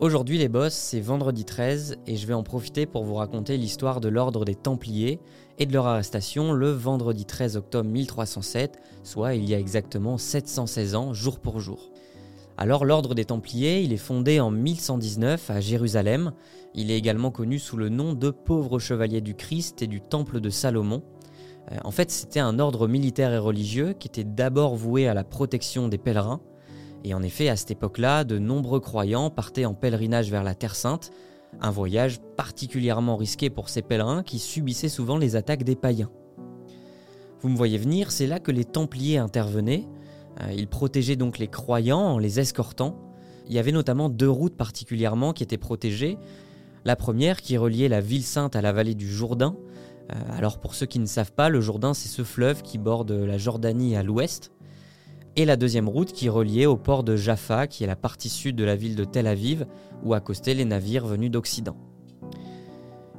Aujourd'hui les boss, c'est vendredi 13 et je vais en profiter pour vous raconter l'histoire de l'ordre des Templiers et de leur arrestation le vendredi 13 octobre 1307, soit il y a exactement 716 ans, jour pour jour. Alors l'ordre des Templiers, il est fondé en 1119 à Jérusalem. Il est également connu sous le nom de pauvres chevaliers du Christ et du Temple de Salomon. Euh, en fait, c'était un ordre militaire et religieux qui était d'abord voué à la protection des pèlerins et en effet, à cette époque-là, de nombreux croyants partaient en pèlerinage vers la Terre Sainte, un voyage particulièrement risqué pour ces pèlerins qui subissaient souvent les attaques des païens. Vous me voyez venir, c'est là que les Templiers intervenaient. Euh, ils protégeaient donc les croyants en les escortant. Il y avait notamment deux routes particulièrement qui étaient protégées. La première qui reliait la ville sainte à la vallée du Jourdain. Euh, alors pour ceux qui ne savent pas, le Jourdain c'est ce fleuve qui borde la Jordanie à l'ouest et la deuxième route qui reliait au port de Jaffa, qui est la partie sud de la ville de Tel Aviv, où accostaient les navires venus d'Occident.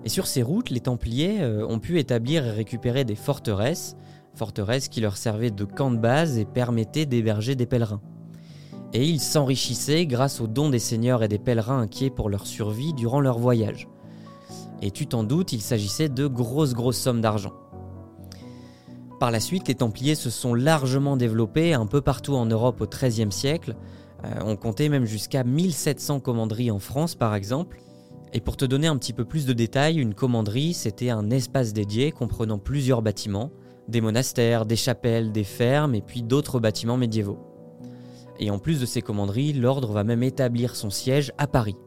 Et sur ces routes, les Templiers euh, ont pu établir et récupérer des forteresses, forteresses qui leur servaient de camp de base et permettaient d'héberger des pèlerins. Et ils s'enrichissaient grâce aux dons des seigneurs et des pèlerins inquiets pour leur survie durant leur voyage. Et tu t'en doutes, il s'agissait de grosses grosses sommes d'argent. Par la suite, les Templiers se sont largement développés un peu partout en Europe au XIIIe siècle. Euh, on comptait même jusqu'à 1700 commanderies en France par exemple. Et pour te donner un petit peu plus de détails, une commanderie, c'était un espace dédié comprenant plusieurs bâtiments, des monastères, des chapelles, des fermes et puis d'autres bâtiments médiévaux. Et en plus de ces commanderies, l'ordre va même établir son siège à Paris.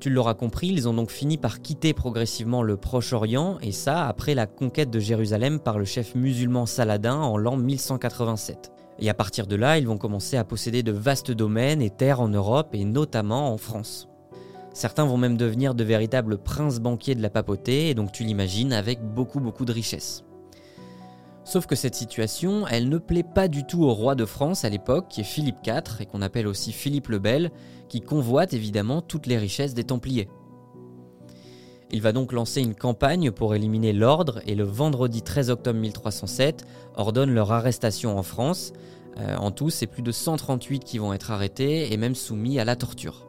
Tu l'auras compris, ils ont donc fini par quitter progressivement le Proche-Orient, et ça après la conquête de Jérusalem par le chef musulman Saladin en l'an 1187. Et à partir de là, ils vont commencer à posséder de vastes domaines et terres en Europe et notamment en France. Certains vont même devenir de véritables princes banquiers de la papauté, et donc tu l'imagines avec beaucoup beaucoup de richesses. Sauf que cette situation, elle ne plaît pas du tout au roi de France à l'époque, qui est Philippe IV, et qu'on appelle aussi Philippe le Bel, qui convoite évidemment toutes les richesses des Templiers. Il va donc lancer une campagne pour éliminer l'ordre et le vendredi 13 octobre 1307 ordonne leur arrestation en France. Euh, en tout, c'est plus de 138 qui vont être arrêtés et même soumis à la torture.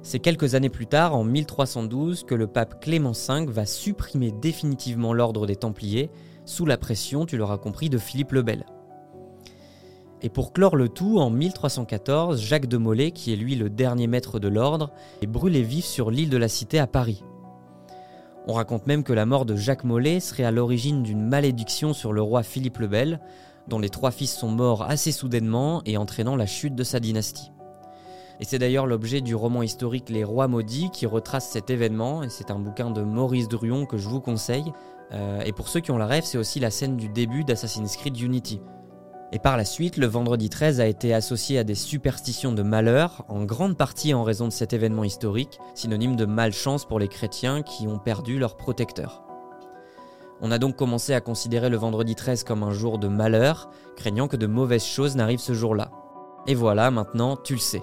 C'est quelques années plus tard, en 1312, que le pape Clément V va supprimer définitivement l'ordre des Templiers sous la pression, tu l'auras compris, de Philippe le Bel. Et pour clore le tout, en 1314, Jacques de Molay, qui est lui le dernier maître de l'ordre, est brûlé vif sur l'île de la Cité à Paris. On raconte même que la mort de Jacques Molay serait à l'origine d'une malédiction sur le roi Philippe le Bel, dont les trois fils sont morts assez soudainement et entraînant la chute de sa dynastie. Et c'est d'ailleurs l'objet du roman historique Les Rois Maudits qui retrace cet événement, et c'est un bouquin de Maurice Druon que je vous conseille. Euh, et pour ceux qui ont la rêve, c'est aussi la scène du début d'Assassin's Creed Unity. Et par la suite, le vendredi 13 a été associé à des superstitions de malheur, en grande partie en raison de cet événement historique, synonyme de malchance pour les chrétiens qui ont perdu leur protecteur. On a donc commencé à considérer le vendredi 13 comme un jour de malheur, craignant que de mauvaises choses n'arrivent ce jour-là. Et voilà, maintenant, tu le sais.